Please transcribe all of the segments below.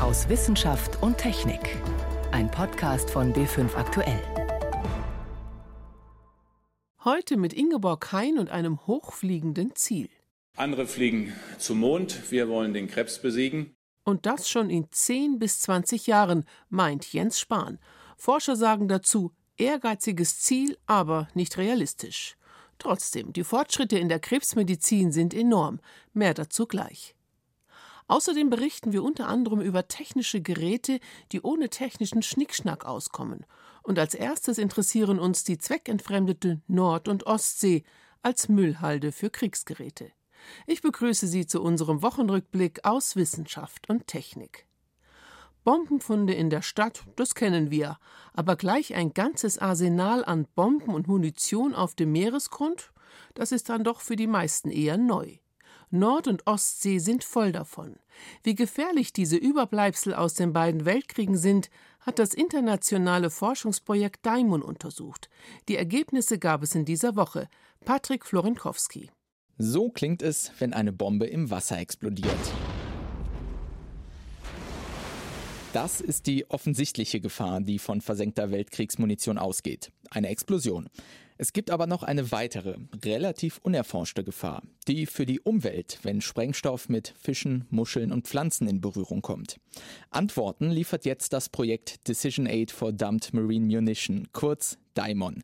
aus Wissenschaft und Technik. Ein Podcast von B5 Aktuell. Heute mit Ingeborg Hein und einem hochfliegenden Ziel. Andere fliegen zum Mond, wir wollen den Krebs besiegen. Und das schon in 10 bis 20 Jahren, meint Jens Spahn. Forscher sagen dazu, ehrgeiziges Ziel, aber nicht realistisch. Trotzdem, die Fortschritte in der Krebsmedizin sind enorm. Mehr dazu gleich. Außerdem berichten wir unter anderem über technische Geräte, die ohne technischen Schnickschnack auskommen. Und als erstes interessieren uns die zweckentfremdete Nord- und Ostsee als Müllhalde für Kriegsgeräte. Ich begrüße Sie zu unserem Wochenrückblick aus Wissenschaft und Technik. Bombenfunde in der Stadt, das kennen wir, aber gleich ein ganzes Arsenal an Bomben und Munition auf dem Meeresgrund, das ist dann doch für die meisten eher neu. Nord- und Ostsee sind voll davon. Wie gefährlich diese Überbleibsel aus den beiden Weltkriegen sind, hat das internationale Forschungsprojekt Daimon untersucht. Die Ergebnisse gab es in dieser Woche. Patrick Florenkowski. So klingt es, wenn eine Bombe im Wasser explodiert. Das ist die offensichtliche Gefahr, die von versenkter Weltkriegsmunition ausgeht. Eine Explosion. Es gibt aber noch eine weitere, relativ unerforschte Gefahr, die für die Umwelt, wenn Sprengstoff mit Fischen, Muscheln und Pflanzen in Berührung kommt. Antworten liefert jetzt das Projekt Decision Aid for Dumped Marine Munition, kurz DAIMON.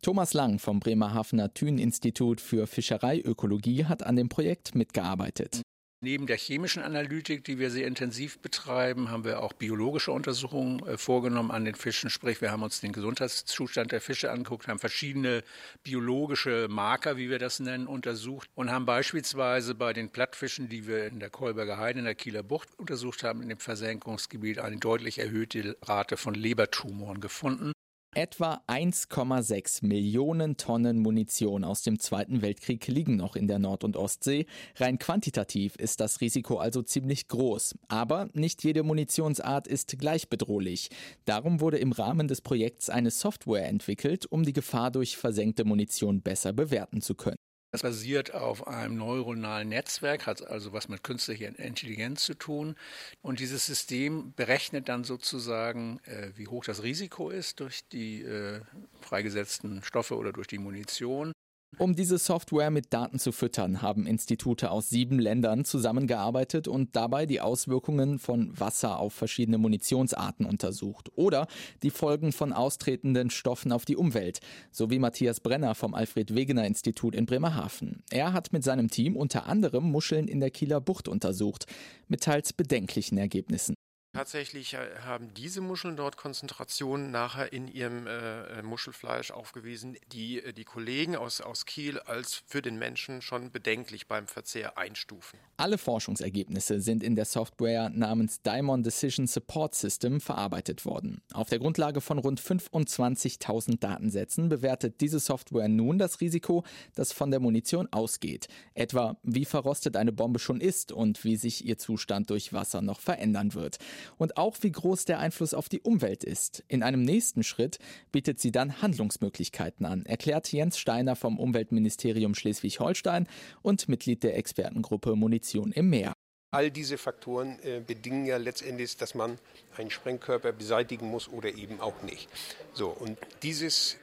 Thomas Lang vom Bremerhavener Thün-Institut für Fischereiökologie hat an dem Projekt mitgearbeitet. Neben der chemischen Analytik, die wir sehr intensiv betreiben, haben wir auch biologische Untersuchungen äh, vorgenommen an den Fischen. Sprich, wir haben uns den Gesundheitszustand der Fische angeguckt, haben verschiedene biologische Marker, wie wir das nennen, untersucht und haben beispielsweise bei den Plattfischen, die wir in der Kolberger Heide, in der Kieler Bucht untersucht haben, in dem Versenkungsgebiet eine deutlich erhöhte Rate von Lebertumoren gefunden. Etwa 1,6 Millionen Tonnen Munition aus dem Zweiten Weltkrieg liegen noch in der Nord- und Ostsee. Rein quantitativ ist das Risiko also ziemlich groß. Aber nicht jede Munitionsart ist gleich bedrohlich. Darum wurde im Rahmen des Projekts eine Software entwickelt, um die Gefahr durch versenkte Munition besser bewerten zu können. Das basiert auf einem neuronalen Netzwerk, hat also was mit künstlicher Intelligenz zu tun. Und dieses System berechnet dann sozusagen, äh, wie hoch das Risiko ist durch die äh, freigesetzten Stoffe oder durch die Munition um diese Software mit Daten zu füttern, haben Institute aus sieben Ländern zusammengearbeitet und dabei die Auswirkungen von Wasser auf verschiedene Munitionsarten untersucht oder die Folgen von austretenden Stoffen auf die Umwelt, so wie Matthias Brenner vom Alfred Wegener Institut in Bremerhaven. Er hat mit seinem Team unter anderem Muscheln in der Kieler Bucht untersucht, mit teils bedenklichen Ergebnissen. Tatsächlich äh, haben diese Muscheln dort Konzentrationen nachher in ihrem äh, äh, Muschelfleisch aufgewiesen, die äh, die Kollegen aus, aus Kiel als für den Menschen schon bedenklich beim Verzehr einstufen. Alle Forschungsergebnisse sind in der Software namens Diamond Decision Support System verarbeitet worden. Auf der Grundlage von rund 25.000 Datensätzen bewertet diese Software nun das Risiko, das von der Munition ausgeht. Etwa wie verrostet eine Bombe schon ist und wie sich ihr Zustand durch Wasser noch verändern wird und auch wie groß der Einfluss auf die Umwelt ist. In einem nächsten Schritt bietet sie dann Handlungsmöglichkeiten an, erklärt Jens Steiner vom Umweltministerium Schleswig-Holstein und Mitglied der Expertengruppe Munition im Meer. All diese Faktoren äh, bedingen ja letztendlich, dass man einen Sprengkörper beseitigen muss oder eben auch nicht. So, und dieses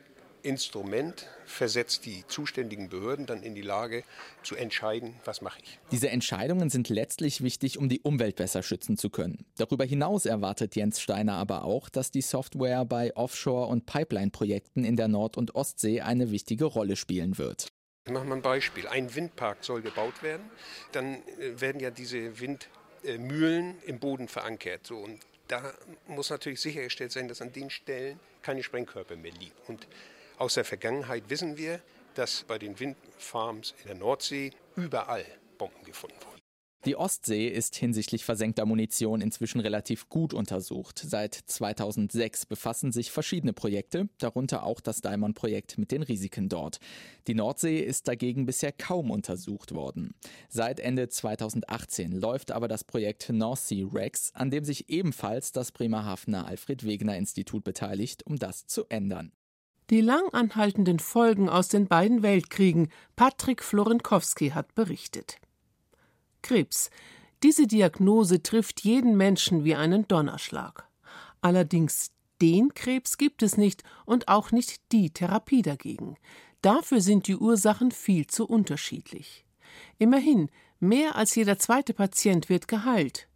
Instrument versetzt die zuständigen Behörden dann in die Lage zu entscheiden, was mache ich. Diese Entscheidungen sind letztlich wichtig, um die Umwelt besser schützen zu können. Darüber hinaus erwartet Jens Steiner aber auch, dass die Software bei Offshore- und Pipeline-Projekten in der Nord- und Ostsee eine wichtige Rolle spielen wird. Machen wir ein Beispiel. Ein Windpark soll gebaut werden. Dann äh, werden ja diese Windmühlen im Boden verankert. So, und da muss natürlich sichergestellt sein, dass an den Stellen keine Sprengkörper mehr liegen. Und aus der Vergangenheit wissen wir, dass bei den Windfarms in der Nordsee überall Bomben gefunden wurden. Die Ostsee ist hinsichtlich versenkter Munition inzwischen relativ gut untersucht. Seit 2006 befassen sich verschiedene Projekte, darunter auch das Diamond-Projekt mit den Risiken dort. Die Nordsee ist dagegen bisher kaum untersucht worden. Seit Ende 2018 läuft aber das Projekt North Sea Rex, an dem sich ebenfalls das Bremerhavener Alfred Wegener Institut beteiligt, um das zu ändern. Die lang anhaltenden Folgen aus den beiden Weltkriegen. Patrick Florenkowski hat berichtet. Krebs. Diese Diagnose trifft jeden Menschen wie einen Donnerschlag. Allerdings den Krebs gibt es nicht und auch nicht die Therapie dagegen. Dafür sind die Ursachen viel zu unterschiedlich. Immerhin, mehr als jeder zweite Patient wird geheilt.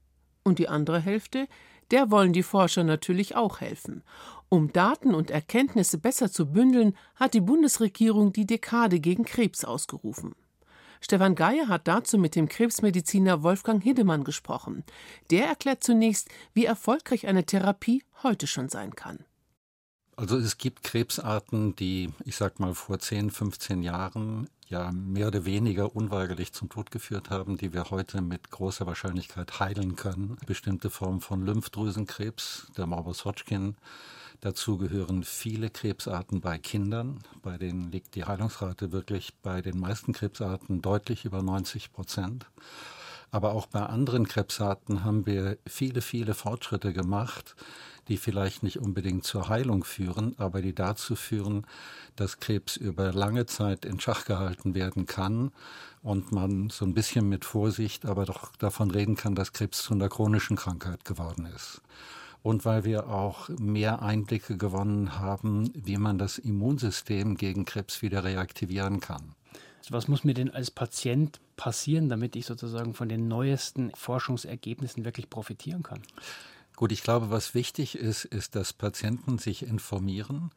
Und die andere Hälfte, der wollen die Forscher natürlich auch helfen. Um Daten und Erkenntnisse besser zu bündeln, hat die Bundesregierung die Dekade gegen Krebs ausgerufen. Stefan Geier hat dazu mit dem Krebsmediziner Wolfgang Hiddemann gesprochen. Der erklärt zunächst, wie erfolgreich eine Therapie heute schon sein kann. Also es gibt Krebsarten, die, ich sag mal, vor 10, 15 Jahren ja mehr oder weniger unweigerlich zum Tod geführt haben, die wir heute mit großer Wahrscheinlichkeit heilen können. Bestimmte Formen von Lymphdrüsenkrebs, der Morbus Hodgkin. Dazu gehören viele Krebsarten bei Kindern. Bei denen liegt die Heilungsrate wirklich bei den meisten Krebsarten deutlich über 90 Prozent. Aber auch bei anderen Krebsarten haben wir viele, viele Fortschritte gemacht, die vielleicht nicht unbedingt zur Heilung führen, aber die dazu führen, dass Krebs über lange Zeit in Schach gehalten werden kann und man so ein bisschen mit Vorsicht aber doch davon reden kann, dass Krebs zu einer chronischen Krankheit geworden ist. Und weil wir auch mehr Einblicke gewonnen haben, wie man das Immunsystem gegen Krebs wieder reaktivieren kann. Was muss mir denn als Patient passieren, damit ich sozusagen von den neuesten Forschungsergebnissen wirklich profitieren kann? Gut, ich glaube, was wichtig ist, ist, dass Patienten sich informieren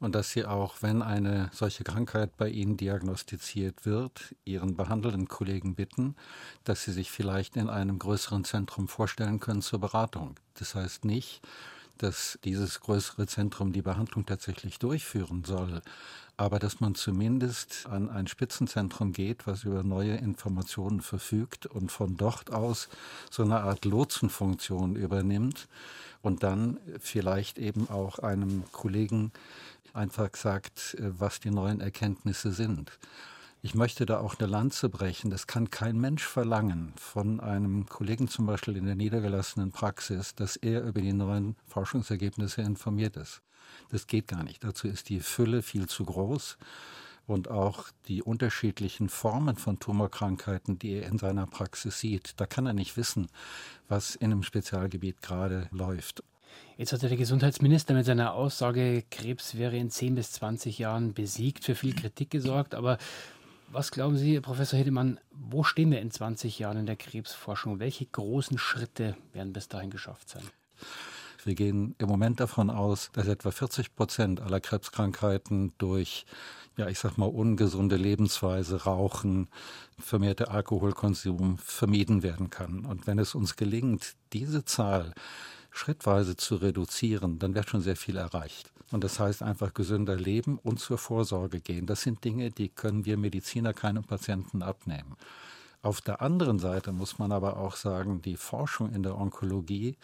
und dass sie auch, wenn eine solche Krankheit bei ihnen diagnostiziert wird, ihren behandelnden Kollegen bitten, dass sie sich vielleicht in einem größeren Zentrum vorstellen können zur Beratung. Das heißt nicht, dass dieses größere Zentrum die Behandlung tatsächlich durchführen soll, aber dass man zumindest an ein Spitzenzentrum geht, was über neue Informationen verfügt und von dort aus so eine Art Lotsenfunktion übernimmt und dann vielleicht eben auch einem Kollegen einfach sagt, was die neuen Erkenntnisse sind. Ich möchte da auch eine Lanze brechen. Das kann kein Mensch verlangen von einem Kollegen zum Beispiel in der niedergelassenen Praxis, dass er über die neuen Forschungsergebnisse informiert ist. Das geht gar nicht. Dazu ist die Fülle viel zu groß und auch die unterschiedlichen Formen von Tumorkrankheiten, die er in seiner Praxis sieht. Da kann er nicht wissen, was in einem Spezialgebiet gerade läuft. Jetzt hat der Gesundheitsminister mit seiner Aussage, Krebs wäre in 10 bis 20 Jahren besiegt, für viel Kritik gesorgt. Aber was glauben Sie, Professor Hedemann, wo stehen wir in 20 Jahren in der Krebsforschung? Welche großen Schritte werden bis dahin geschafft sein? Wir gehen im Moment davon aus, dass etwa 40 Prozent aller Krebskrankheiten durch, ja, ich sag mal, ungesunde Lebensweise, Rauchen, vermehrte Alkoholkonsum vermieden werden kann. Und wenn es uns gelingt, diese Zahl schrittweise zu reduzieren, dann wird schon sehr viel erreicht. Und das heißt einfach gesünder leben und zur Vorsorge gehen. Das sind Dinge, die können wir Mediziner keinem Patienten abnehmen. Auf der anderen Seite muss man aber auch sagen, die Forschung in der Onkologie,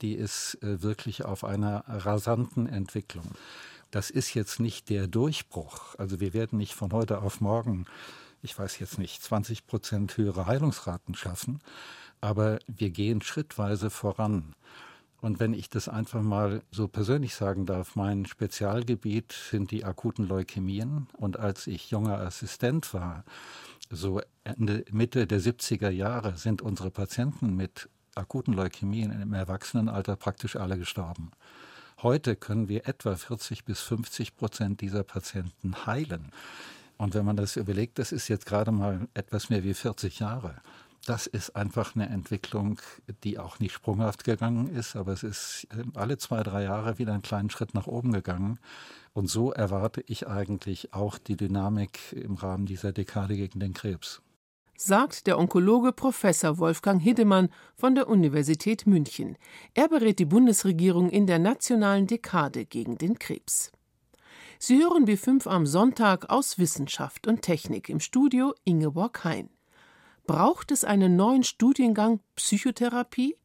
die ist äh, wirklich auf einer rasanten Entwicklung. Das ist jetzt nicht der Durchbruch. Also wir werden nicht von heute auf morgen, ich weiß jetzt nicht, 20 Prozent höhere Heilungsraten schaffen, aber wir gehen schrittweise voran. Und wenn ich das einfach mal so persönlich sagen darf, mein Spezialgebiet sind die akuten Leukämien. Und als ich junger Assistent war, so Ende, Mitte der 70er Jahre, sind unsere Patienten mit akuten Leukämien im Erwachsenenalter praktisch alle gestorben. Heute können wir etwa 40 bis 50 Prozent dieser Patienten heilen. Und wenn man das überlegt, das ist jetzt gerade mal etwas mehr wie 40 Jahre das ist einfach eine Entwicklung, die auch nicht sprunghaft gegangen ist, aber es ist ähm, alle zwei, drei Jahre wieder einen kleinen Schritt nach oben gegangen. Und so erwarte ich eigentlich auch die Dynamik im Rahmen dieser Dekade gegen den Krebs. Sagt der Onkologe Professor Wolfgang Hiddemann von der Universität München. Er berät die Bundesregierung in der nationalen Dekade gegen den Krebs. Sie hören B5 am Sonntag aus Wissenschaft und Technik im Studio Ingeborg Hein. Braucht es einen neuen Studiengang Psychotherapie?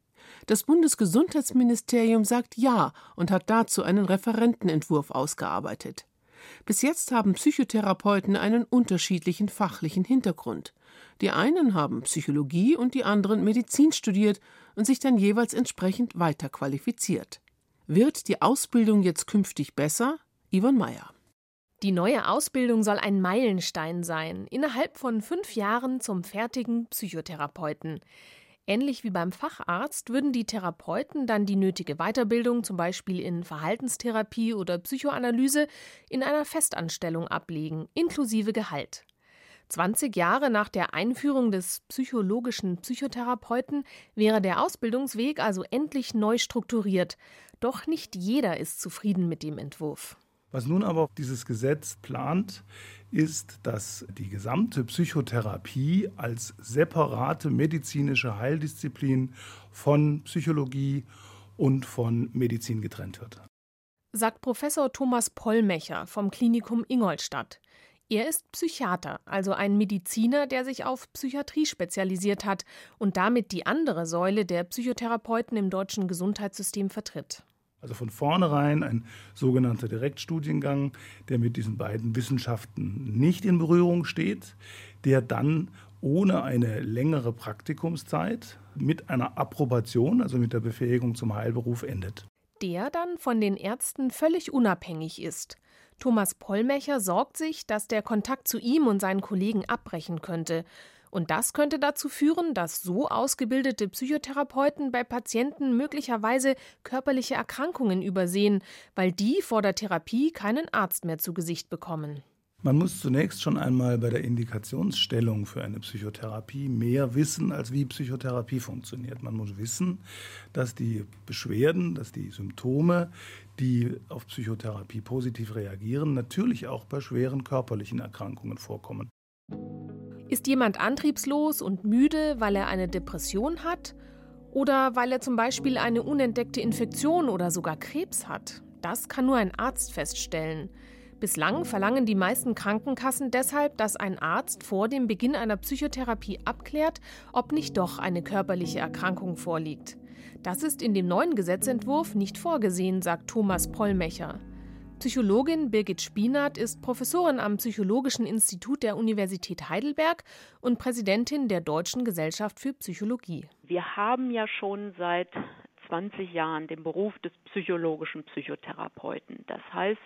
Das Bundesgesundheitsministerium sagt ja und hat dazu einen Referentenentwurf ausgearbeitet. Bis jetzt haben Psychotherapeuten einen unterschiedlichen fachlichen Hintergrund. Die einen haben Psychologie und die anderen Medizin studiert und sich dann jeweils entsprechend weiter qualifiziert. Wird die Ausbildung jetzt künftig besser? Yvonne Meyer. Die neue Ausbildung soll ein Meilenstein sein, innerhalb von fünf Jahren zum fertigen Psychotherapeuten. Ähnlich wie beim Facharzt würden die Therapeuten dann die nötige Weiterbildung, zum Beispiel in Verhaltenstherapie oder Psychoanalyse, in einer Festanstellung ablegen, inklusive Gehalt. 20 Jahre nach der Einführung des psychologischen Psychotherapeuten wäre der Ausbildungsweg also endlich neu strukturiert. Doch nicht jeder ist zufrieden mit dem Entwurf. Was nun aber dieses Gesetz plant, ist, dass die gesamte Psychotherapie als separate medizinische Heildisziplin von Psychologie und von Medizin getrennt wird. Sagt Professor Thomas Pollmecher vom Klinikum Ingolstadt. Er ist Psychiater, also ein Mediziner, der sich auf Psychiatrie spezialisiert hat und damit die andere Säule der Psychotherapeuten im deutschen Gesundheitssystem vertritt. Also von vornherein ein sogenannter Direktstudiengang, der mit diesen beiden Wissenschaften nicht in Berührung steht, der dann ohne eine längere Praktikumszeit mit einer Approbation, also mit der Befähigung zum Heilberuf endet. Der dann von den Ärzten völlig unabhängig ist. Thomas Pollmecher sorgt sich, dass der Kontakt zu ihm und seinen Kollegen abbrechen könnte. Und das könnte dazu führen, dass so ausgebildete Psychotherapeuten bei Patienten möglicherweise körperliche Erkrankungen übersehen, weil die vor der Therapie keinen Arzt mehr zu Gesicht bekommen. Man muss zunächst schon einmal bei der Indikationsstellung für eine Psychotherapie mehr wissen, als wie Psychotherapie funktioniert. Man muss wissen, dass die Beschwerden, dass die Symptome, die auf Psychotherapie positiv reagieren, natürlich auch bei schweren körperlichen Erkrankungen vorkommen. Ist jemand antriebslos und müde, weil er eine Depression hat? Oder weil er zum Beispiel eine unentdeckte Infektion oder sogar Krebs hat? Das kann nur ein Arzt feststellen. Bislang verlangen die meisten Krankenkassen deshalb, dass ein Arzt vor dem Beginn einer Psychotherapie abklärt, ob nicht doch eine körperliche Erkrankung vorliegt. Das ist in dem neuen Gesetzentwurf nicht vorgesehen, sagt Thomas Pollmecher. Psychologin Birgit Spinat ist Professorin am Psychologischen Institut der Universität Heidelberg und Präsidentin der Deutschen Gesellschaft für Psychologie. Wir haben ja schon seit 20 Jahren den Beruf des psychologischen Psychotherapeuten. Das heißt,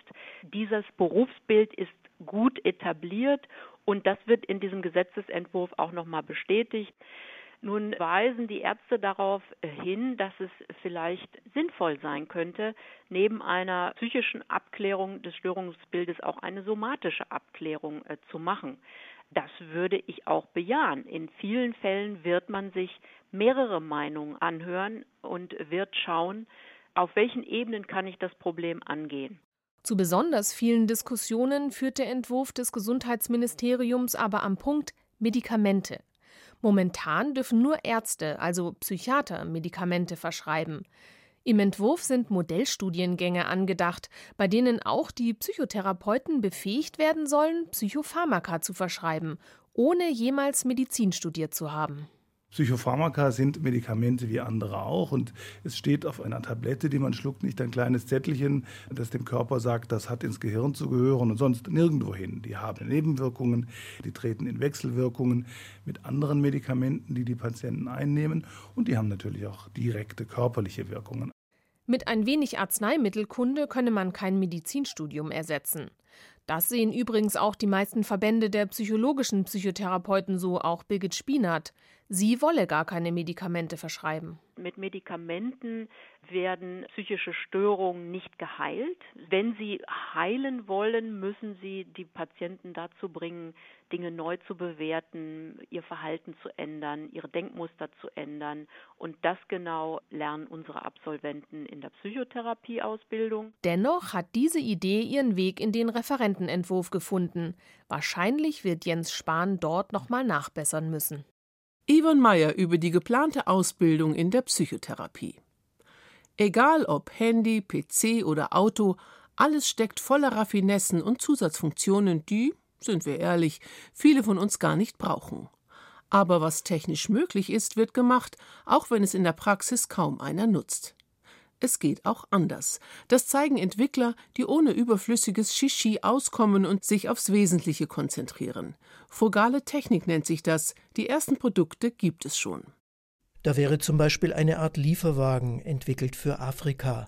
dieses Berufsbild ist gut etabliert und das wird in diesem Gesetzesentwurf auch nochmal bestätigt. Nun weisen die Ärzte darauf hin, dass es vielleicht sinnvoll sein könnte, neben einer psychischen Abklärung des Störungsbildes auch eine somatische Abklärung äh, zu machen. Das würde ich auch bejahen. In vielen Fällen wird man sich mehrere Meinungen anhören und wird schauen, auf welchen Ebenen kann ich das Problem angehen. Zu besonders vielen Diskussionen führt der Entwurf des Gesundheitsministeriums aber am Punkt Medikamente. Momentan dürfen nur Ärzte, also Psychiater, Medikamente verschreiben. Im Entwurf sind Modellstudiengänge angedacht, bei denen auch die Psychotherapeuten befähigt werden sollen, Psychopharmaka zu verschreiben, ohne jemals Medizin studiert zu haben. Psychopharmaka sind Medikamente wie andere auch und es steht auf einer Tablette, die man schluckt, nicht ein kleines Zettelchen, das dem Körper sagt, das hat ins Gehirn zu gehören und sonst nirgendwo hin. Die haben Nebenwirkungen, die treten in Wechselwirkungen mit anderen Medikamenten, die die Patienten einnehmen und die haben natürlich auch direkte körperliche Wirkungen. Mit ein wenig Arzneimittelkunde könne man kein Medizinstudium ersetzen. Das sehen übrigens auch die meisten Verbände der psychologischen Psychotherapeuten so, auch Birgit Spinat. Sie wolle gar keine Medikamente verschreiben. Mit Medikamenten werden psychische Störungen nicht geheilt. Wenn sie heilen wollen, müssen sie die Patienten dazu bringen, Dinge neu zu bewerten, ihr Verhalten zu ändern, ihre Denkmuster zu ändern. Und das genau lernen unsere Absolventen in der Psychotherapieausbildung. Dennoch hat diese Idee ihren Weg in den Referentenentwurf gefunden. Wahrscheinlich wird Jens Spahn dort nochmal nachbessern müssen. Yvonne Meyer über die geplante Ausbildung in der Psychotherapie. Egal ob Handy, PC oder Auto, alles steckt voller Raffinessen und Zusatzfunktionen, die, sind wir ehrlich, viele von uns gar nicht brauchen. Aber was technisch möglich ist, wird gemacht, auch wenn es in der Praxis kaum einer nutzt. Es geht auch anders. Das zeigen Entwickler, die ohne überflüssiges Shishi auskommen und sich aufs Wesentliche konzentrieren. Frugale Technik nennt sich das. Die ersten Produkte gibt es schon. Da wäre zum Beispiel eine Art Lieferwagen entwickelt für Afrika.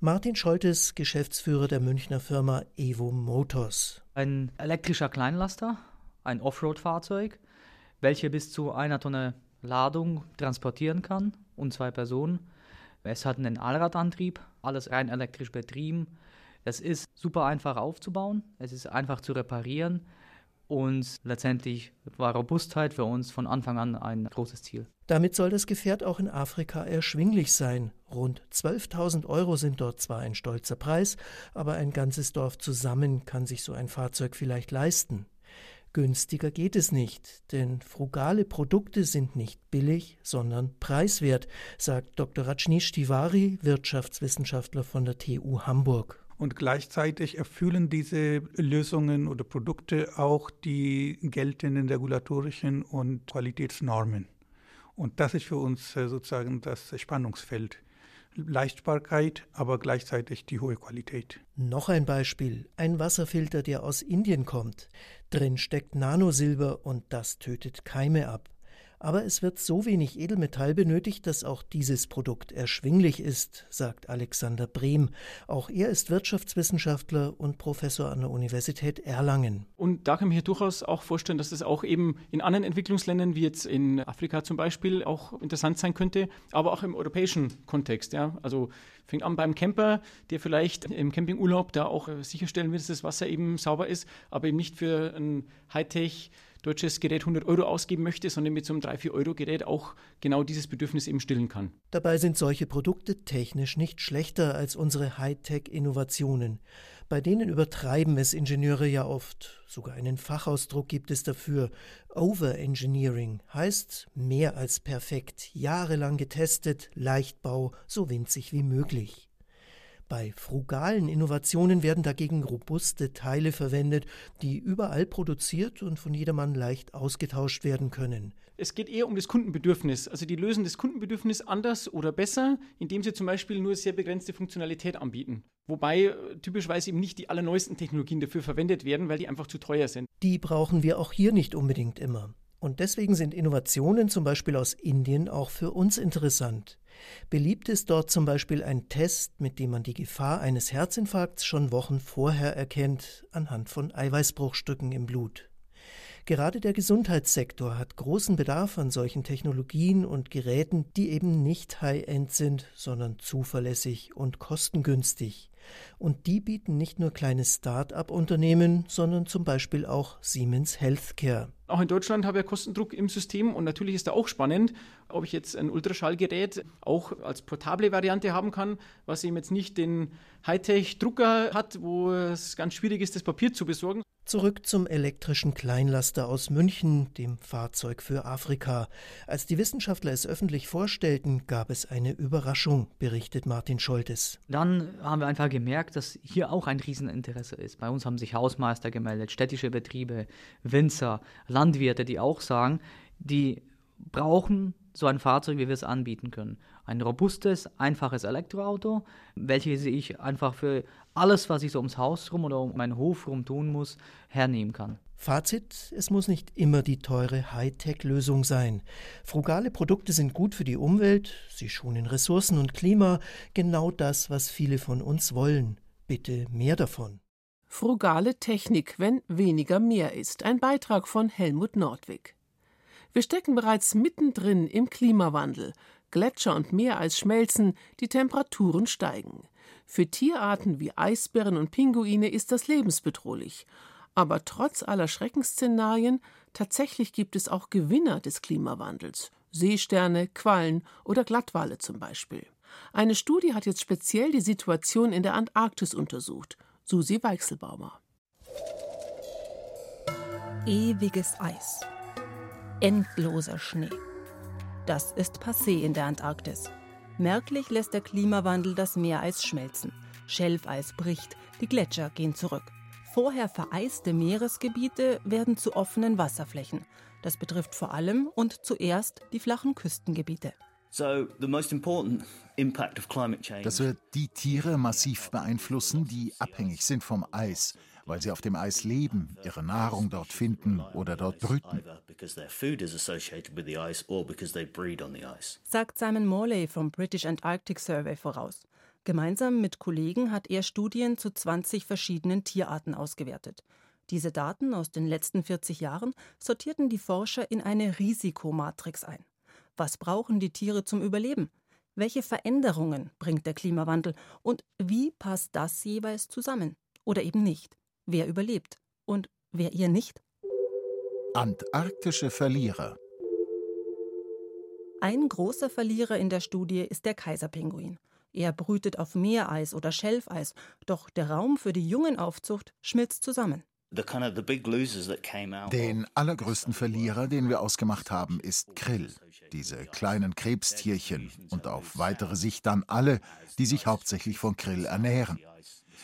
Martin Scholtes, Geschäftsführer der Münchner Firma Evo Motors. Ein elektrischer Kleinlaster, ein Offroad-Fahrzeug, welche bis zu einer Tonne Ladung transportieren kann und zwei Personen. Es hat einen Allradantrieb, alles rein elektrisch betrieben. Es ist super einfach aufzubauen, es ist einfach zu reparieren und letztendlich war Robustheit für uns von Anfang an ein großes Ziel. Damit soll das Gefährt auch in Afrika erschwinglich sein. Rund 12.000 Euro sind dort zwar ein stolzer Preis, aber ein ganzes Dorf zusammen kann sich so ein Fahrzeug vielleicht leisten. Günstiger geht es nicht, denn frugale Produkte sind nicht billig, sondern preiswert, sagt Dr. Rajneesh Tiwari, Wirtschaftswissenschaftler von der TU Hamburg. Und gleichzeitig erfüllen diese Lösungen oder Produkte auch die geltenden regulatorischen und Qualitätsnormen. Und das ist für uns äh, sozusagen das Spannungsfeld. Leichtbarkeit, aber gleichzeitig die hohe Qualität. Noch ein Beispiel, ein Wasserfilter, der aus Indien kommt. Drin steckt Nanosilber und das tötet Keime ab aber es wird so wenig Edelmetall benötigt, dass auch dieses Produkt erschwinglich ist, sagt Alexander Brehm. Auch er ist Wirtschaftswissenschaftler und Professor an der Universität Erlangen. Und da kann ich mir durchaus auch vorstellen, dass das auch eben in anderen Entwicklungsländern, wie jetzt in Afrika zum Beispiel, auch interessant sein könnte, aber auch im europäischen Kontext. Ja? Also fängt an beim Camper, der vielleicht im Campingurlaub da auch sicherstellen will, dass das Wasser eben sauber ist, aber eben nicht für ein Hightech- deutsches Gerät 100 Euro ausgeben möchte, sondern mit so einem 3-4-Euro-Gerät auch genau dieses Bedürfnis eben stillen kann. Dabei sind solche Produkte technisch nicht schlechter als unsere Hightech-Innovationen. Bei denen übertreiben es Ingenieure ja oft. Sogar einen Fachausdruck gibt es dafür. Overengineering heißt mehr als perfekt, jahrelang getestet, Leichtbau, so winzig wie möglich. Bei frugalen Innovationen werden dagegen robuste Teile verwendet, die überall produziert und von jedermann leicht ausgetauscht werden können. Es geht eher um das Kundenbedürfnis. Also die lösen das Kundenbedürfnis anders oder besser, indem sie zum Beispiel nur sehr begrenzte Funktionalität anbieten. Wobei äh, typischerweise eben nicht die allerneuesten Technologien dafür verwendet werden, weil die einfach zu teuer sind. Die brauchen wir auch hier nicht unbedingt immer. Und deswegen sind Innovationen zum Beispiel aus Indien auch für uns interessant. Beliebt ist dort zum Beispiel ein Test, mit dem man die Gefahr eines Herzinfarkts schon Wochen vorher erkennt, anhand von Eiweißbruchstücken im Blut. Gerade der Gesundheitssektor hat großen Bedarf an solchen Technologien und Geräten, die eben nicht High-End sind, sondern zuverlässig und kostengünstig. Und die bieten nicht nur kleine Start-up-Unternehmen, sondern zum Beispiel auch Siemens Healthcare. Auch in Deutschland habe ich Kostendruck im System und natürlich ist da auch spannend, ob ich jetzt ein Ultraschallgerät auch als portable Variante haben kann, was eben jetzt nicht den Hightech-Drucker hat, wo es ganz schwierig ist, das Papier zu besorgen. Zurück zum elektrischen Kleinlaster aus München, dem Fahrzeug für Afrika. Als die Wissenschaftler es öffentlich vorstellten, gab es eine Überraschung, berichtet Martin Scholtes. Dann haben wir einfach gemerkt, dass hier auch ein Rieseninteresse ist. Bei uns haben sich Hausmeister gemeldet, städtische Betriebe, Winzer, Landwirte, die auch sagen, die brauchen so ein Fahrzeug, wie wir es anbieten können. Ein robustes, einfaches Elektroauto, welches ich einfach für alles, was ich so ums Haus rum oder um meinen Hof rum tun muss, hernehmen kann. Fazit, es muss nicht immer die teure Hightech-Lösung sein. Frugale Produkte sind gut für die Umwelt, sie schonen Ressourcen und Klima, genau das, was viele von uns wollen. Bitte mehr davon. Frugale Technik, wenn weniger mehr ist. Ein Beitrag von Helmut Nordwig. Wir stecken bereits mittendrin im Klimawandel. Gletscher und Meereis schmelzen, die Temperaturen steigen. Für Tierarten wie Eisbären und Pinguine ist das lebensbedrohlich. Aber trotz aller Schreckensszenarien, tatsächlich gibt es auch Gewinner des Klimawandels. Seesterne, Quallen oder Glattwale zum Beispiel. Eine Studie hat jetzt speziell die Situation in der Antarktis untersucht. Susi Weichselbaumer. Ewiges Eis. Endloser Schnee. Das ist passé in der Antarktis. Merklich lässt der Klimawandel das Meereis schmelzen. Schelfeis bricht, die Gletscher gehen zurück. Vorher vereiste Meeresgebiete werden zu offenen Wasserflächen. Das betrifft vor allem und zuerst die flachen Küstengebiete. Das wird die Tiere massiv beeinflussen, die abhängig sind vom Eis, weil sie auf dem Eis leben, ihre Nahrung dort finden oder dort brüten. Sagt Simon Morley vom British Antarctic Survey voraus. Gemeinsam mit Kollegen hat er Studien zu 20 verschiedenen Tierarten ausgewertet. Diese Daten aus den letzten 40 Jahren sortierten die Forscher in eine Risikomatrix ein. Was brauchen die Tiere zum Überleben? Welche Veränderungen bringt der Klimawandel und wie passt das jeweils zusammen? Oder eben nicht? Wer überlebt und wer ihr nicht? Antarktische Verlierer. Ein großer Verlierer in der Studie ist der Kaiserpinguin. Er brütet auf Meereis oder Schelfeis, doch der Raum für die Jungenaufzucht schmilzt zusammen. Den allergrößten Verlierer, den wir ausgemacht haben, ist Krill. Diese kleinen Krebstierchen und auf weitere Sicht dann alle, die sich hauptsächlich von Krill ernähren.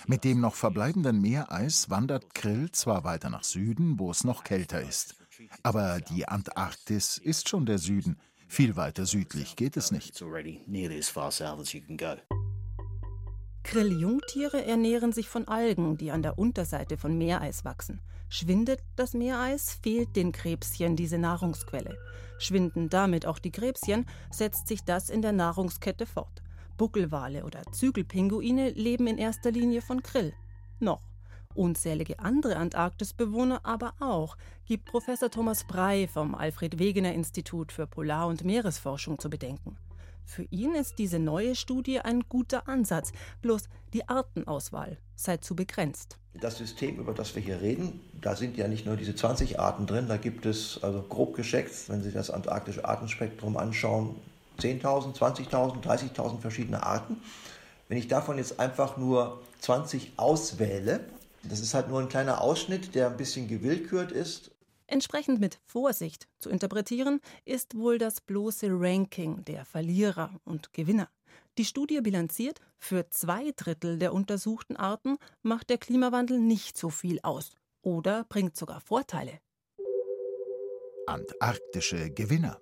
Mit dem noch verbleibenden Meereis wandert Krill zwar weiter nach Süden, wo es noch kälter ist. Aber die Antarktis ist schon der Süden. Viel weiter südlich geht es nicht. Krilljungtiere ernähren sich von Algen, die an der Unterseite von Meereis wachsen. Schwindet das Meereis, fehlt den Krebschen diese Nahrungsquelle. Schwinden damit auch die Krebschen, setzt sich das in der Nahrungskette fort. Buckelwale oder Zügelpinguine leben in erster Linie von Krill. Noch. Unzählige andere Antarktisbewohner aber auch, gibt Professor Thomas Brey vom Alfred Wegener Institut für Polar- und Meeresforschung zu bedenken. Für ihn ist diese neue Studie ein guter Ansatz, bloß die Artenauswahl sei zu begrenzt. Das System, über das wir hier reden, da sind ja nicht nur diese 20 Arten drin, da gibt es also grob geschätzt, wenn Sie das antarktische Artenspektrum anschauen, 10.000, 20.000, 30.000 verschiedene Arten. Wenn ich davon jetzt einfach nur 20 auswähle, das ist halt nur ein kleiner Ausschnitt, der ein bisschen gewillkürt ist Entsprechend mit Vorsicht zu interpretieren ist wohl das bloße Ranking der Verlierer und Gewinner. Die Studie bilanziert, für zwei Drittel der untersuchten Arten macht der Klimawandel nicht so viel aus oder bringt sogar Vorteile. Antarktische Gewinner.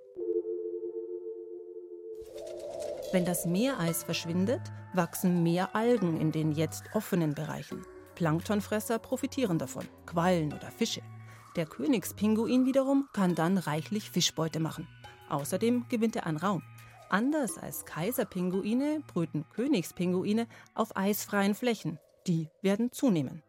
Wenn das Meereis verschwindet, wachsen mehr Algen in den jetzt offenen Bereichen. Planktonfresser profitieren davon, Quallen oder Fische. Der Königspinguin wiederum kann dann reichlich Fischbeute machen. Außerdem gewinnt er an Raum. Anders als Kaiserpinguine brüten Königspinguine auf eisfreien Flächen. Die werden zunehmen.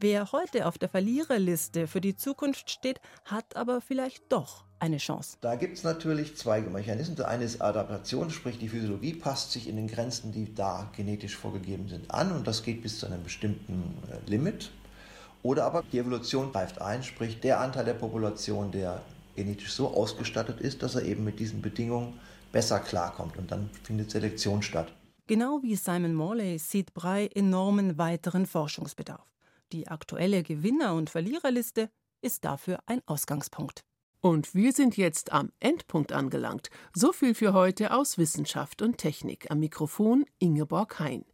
Wer heute auf der Verliererliste für die Zukunft steht, hat aber vielleicht doch eine Chance. Da gibt es natürlich zwei Mechanismen. Der eine ist Adaptation, sprich die Physiologie passt sich in den Grenzen, die da genetisch vorgegeben sind, an und das geht bis zu einem bestimmten äh, Limit. Oder aber die Evolution greift ein, sprich der Anteil der Population, der genetisch so ausgestattet ist, dass er eben mit diesen Bedingungen besser klarkommt. Und dann findet Selektion statt. Genau wie Simon Morley sieht Brey enormen weiteren Forschungsbedarf. Die aktuelle Gewinner- und Verliererliste ist dafür ein Ausgangspunkt. Und wir sind jetzt am Endpunkt angelangt. So viel für heute aus Wissenschaft und Technik. Am Mikrofon Ingeborg Hein.